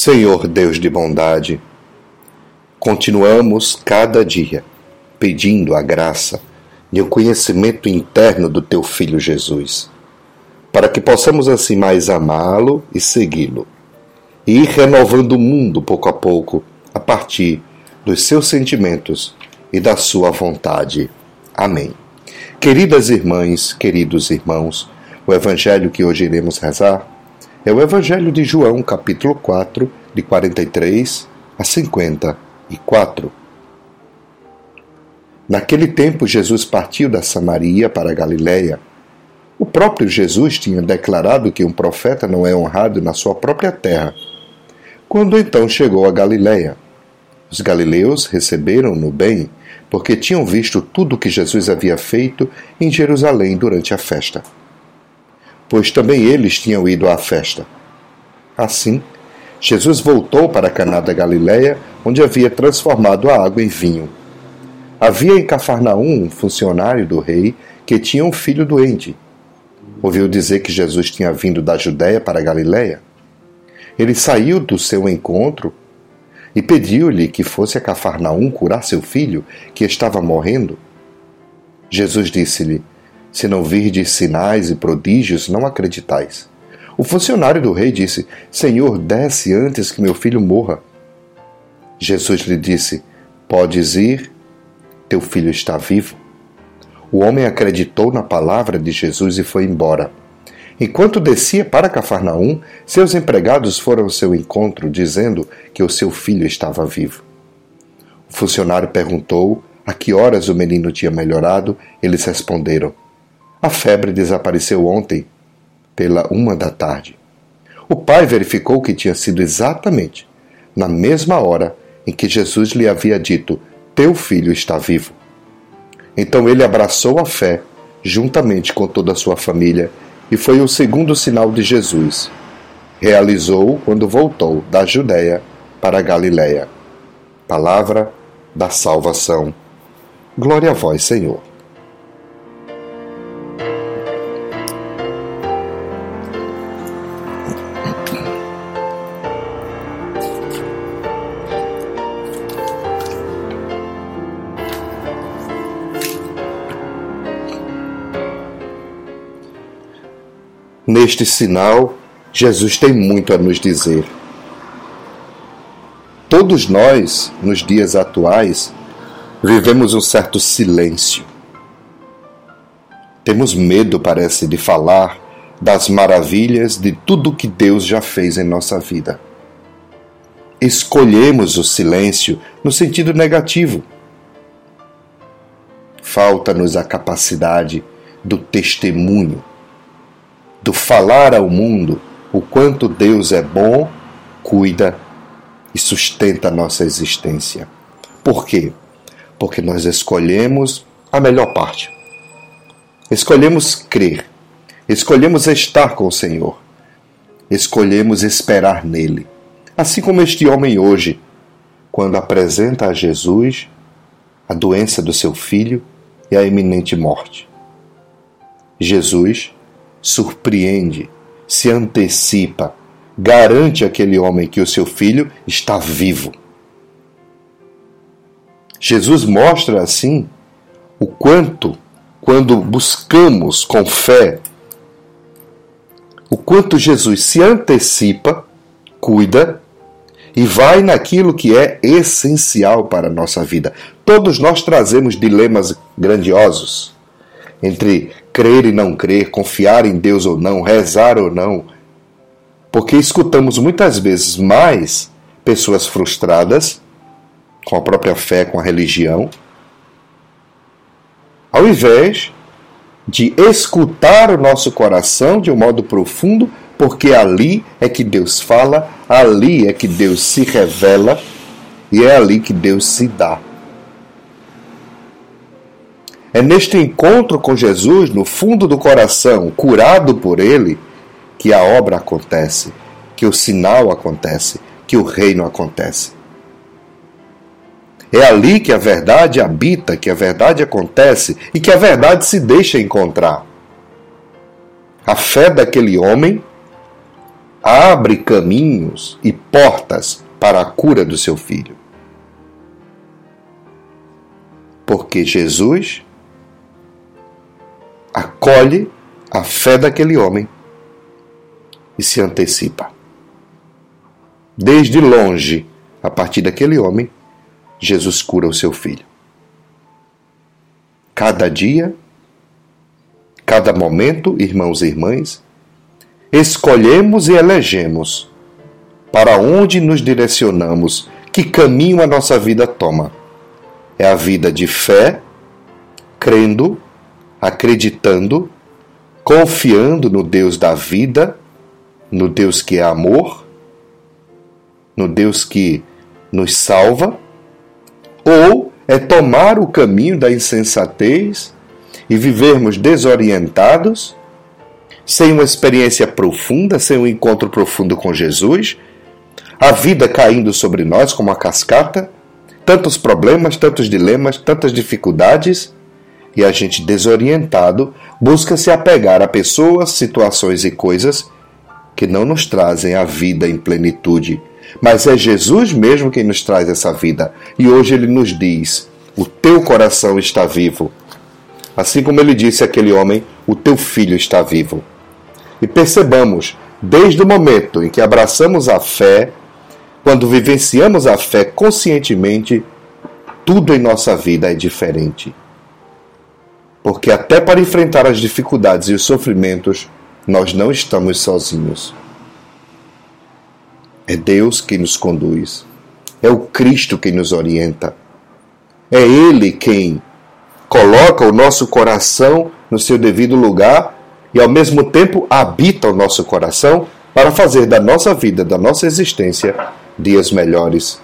Senhor Deus de bondade, continuamos cada dia pedindo a graça e o conhecimento interno do Teu Filho Jesus, para que possamos assim mais amá-lo e segui-lo, e ir renovando o mundo pouco a pouco a partir dos seus sentimentos e da sua vontade. Amém. Queridas irmãs, queridos irmãos, o evangelho que hoje iremos rezar é o Evangelho de João, capítulo 4, de 43 a 54. Naquele tempo, Jesus partiu da Samaria para a Galiléia. O próprio Jesus tinha declarado que um profeta não é honrado na sua própria terra. Quando então chegou a Galiléia, os galileus receberam-no bem, porque tinham visto tudo o que Jesus havia feito em Jerusalém durante a festa pois também eles tinham ido à festa. Assim, Jesus voltou para Caná da Galiléia, onde havia transformado a água em vinho. Havia em Cafarnaum um funcionário do rei que tinha um filho doente. Ouviu dizer que Jesus tinha vindo da Judéia para a Galiléia. Ele saiu do seu encontro e pediu-lhe que fosse a Cafarnaum curar seu filho, que estava morrendo. Jesus disse-lhe: se não virdes sinais e prodígios, não acreditais. O funcionário do rei disse: Senhor, desce antes que meu filho morra. Jesus lhe disse: Podes ir, teu filho está vivo. O homem acreditou na palavra de Jesus e foi embora. Enquanto descia para Cafarnaum, seus empregados foram ao seu encontro, dizendo que o seu filho estava vivo. O funcionário perguntou a que horas o menino tinha melhorado. Eles responderam: a febre desapareceu ontem, pela uma da tarde. O pai verificou que tinha sido exatamente na mesma hora em que Jesus lhe havia dito: Teu filho está vivo. Então ele abraçou a fé, juntamente com toda a sua família, e foi o segundo sinal de Jesus. Realizou quando voltou da Judéia para a Galiléia. Palavra da salvação. Glória a vós, Senhor. Neste sinal, Jesus tem muito a nos dizer. Todos nós, nos dias atuais, vivemos um certo silêncio. Temos medo, parece, de falar das maravilhas de tudo que Deus já fez em nossa vida. Escolhemos o silêncio no sentido negativo. Falta-nos a capacidade do testemunho falar ao mundo o quanto Deus é bom, cuida e sustenta a nossa existência. Por quê? Porque nós escolhemos a melhor parte. Escolhemos crer, escolhemos estar com o Senhor, escolhemos esperar nele. Assim como este homem hoje, quando apresenta a Jesus a doença do seu filho e a iminente morte. Jesus surpreende, se antecipa, garante àquele homem que o seu filho está vivo. Jesus mostra assim o quanto, quando buscamos com fé, o quanto Jesus se antecipa, cuida e vai naquilo que é essencial para a nossa vida. Todos nós trazemos dilemas grandiosos entre crer e não crer, confiar em Deus ou não, rezar ou não. Porque escutamos muitas vezes mais pessoas frustradas com a própria fé, com a religião, ao invés de escutar o nosso coração de um modo profundo, porque ali é que Deus fala, ali é que Deus se revela e é ali que Deus se dá. É neste encontro com Jesus, no fundo do coração, curado por Ele, que a obra acontece, que o sinal acontece, que o reino acontece. É ali que a verdade habita, que a verdade acontece e que a verdade se deixa encontrar. A fé daquele homem abre caminhos e portas para a cura do seu filho. Porque Jesus acolhe a fé daquele homem e se antecipa. Desde longe, a partir daquele homem, Jesus cura o seu filho. Cada dia, cada momento, irmãos e irmãs, escolhemos e elegemos para onde nos direcionamos, que caminho a nossa vida toma. É a vida de fé, crendo, acreditando, confiando no Deus da vida, no Deus que é amor, no Deus que nos salva, ou é tomar o caminho da insensatez e vivermos desorientados sem uma experiência profunda, sem um encontro profundo com Jesus, a vida caindo sobre nós como uma cascata, tantos problemas, tantos dilemas, tantas dificuldades, e a gente desorientado busca se apegar a pessoas, situações e coisas que não nos trazem a vida em plenitude. Mas é Jesus mesmo quem nos traz essa vida. E hoje ele nos diz: O teu coração está vivo. Assim como ele disse àquele homem: O teu filho está vivo e percebamos, desde o momento em que abraçamos a fé, quando vivenciamos a fé conscientemente, tudo em nossa vida é diferente. Porque até para enfrentar as dificuldades e os sofrimentos, nós não estamos sozinhos. É Deus quem nos conduz. É o Cristo quem nos orienta. É Ele quem coloca o nosso coração no seu devido lugar e ao mesmo tempo habita o nosso coração para fazer da nossa vida, da nossa existência, dias melhores.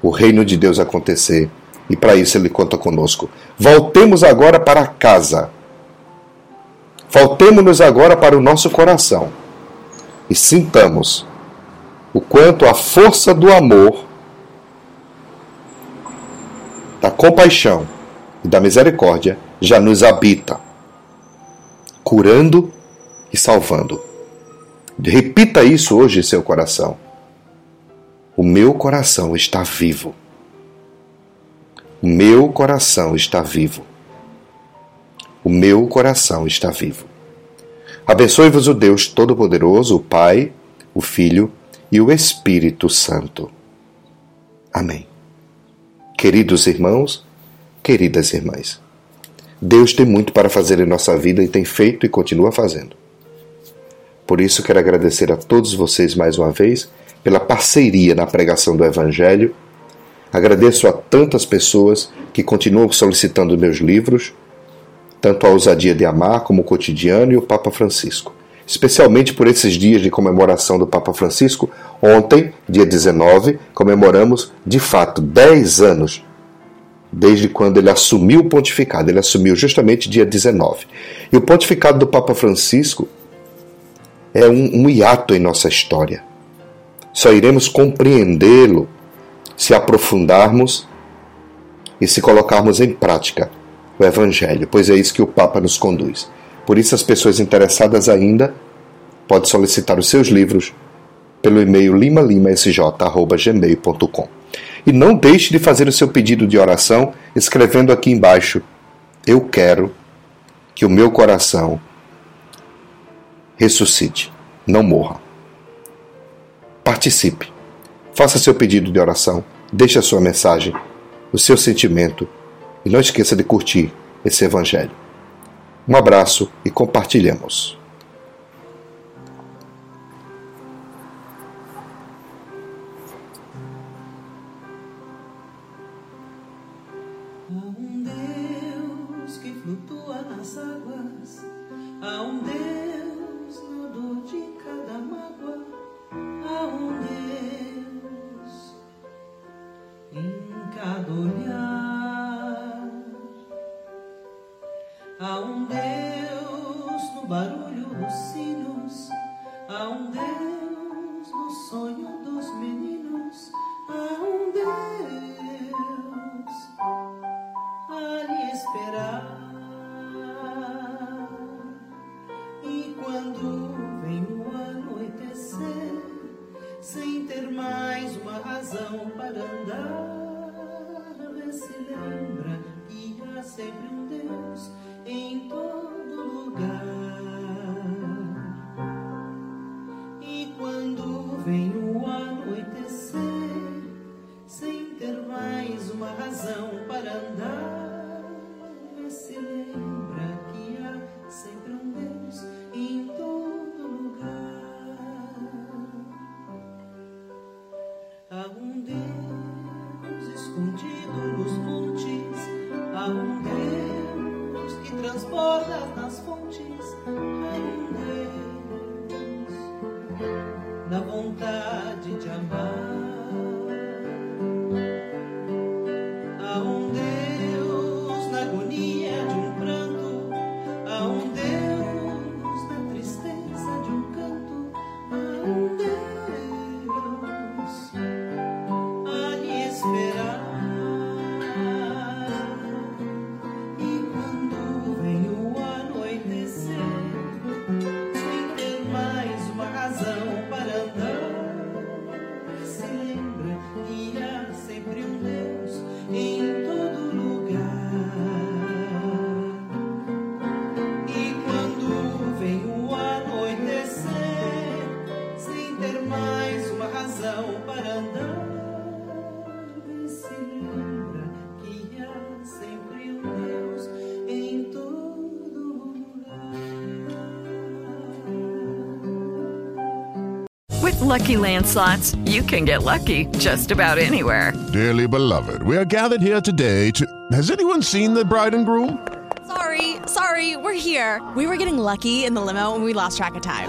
O reino de Deus acontecer. E para isso ele conta conosco. Voltemos agora para casa. Voltemos-nos agora para o nosso coração. E sintamos o quanto a força do amor, da compaixão e da misericórdia já nos habita curando e salvando. Repita isso hoje em seu coração. O meu coração está vivo. O meu coração está vivo. O meu coração está vivo. Abençoe-vos o Deus Todo-Poderoso, o Pai, o Filho e o Espírito Santo. Amém. Queridos irmãos, queridas irmãs. Deus tem muito para fazer em nossa vida e tem feito e continua fazendo. Por isso, quero agradecer a todos vocês mais uma vez pela parceria na pregação do Evangelho. Agradeço a tantas pessoas que continuam solicitando meus livros, tanto a Ousadia de Amar como o Cotidiano e o Papa Francisco. Especialmente por esses dias de comemoração do Papa Francisco, ontem, dia 19, comemoramos de fato 10 anos desde quando ele assumiu o pontificado. Ele assumiu justamente dia 19. E o pontificado do Papa Francisco é um, um hiato em nossa história. Só iremos compreendê-lo se aprofundarmos e se colocarmos em prática o Evangelho, pois é isso que o Papa nos conduz. Por isso, as pessoas interessadas ainda podem solicitar os seus livros pelo e-mail limalimasj.gmail.com. E não deixe de fazer o seu pedido de oração escrevendo aqui embaixo: Eu quero que o meu coração ressuscite, não morra. Participe. Faça seu pedido de oração, deixe a sua mensagem, o seu sentimento e não esqueça de curtir esse evangelho. Um abraço e compartilhemos. Há um Deus no barulho dos sinos, há um Deus no sonho dos meninos, há um Deus a lhe esperar. E quando vem o anoitecer, razão para andar. Lembra que há sempre um Deus em todo lugar. E quando vem o anoitecer, sem ter mais uma razão para andar, na vontade razão para andar, se lembra que há sempre um Deus em todo lugar. With Lucky Land slots, you can get lucky just about anywhere. Dearly beloved, we are gathered here today to. Has anyone seen the bride and groom? Sorry, sorry, we're here. We were getting lucky in the limo and we lost track of time.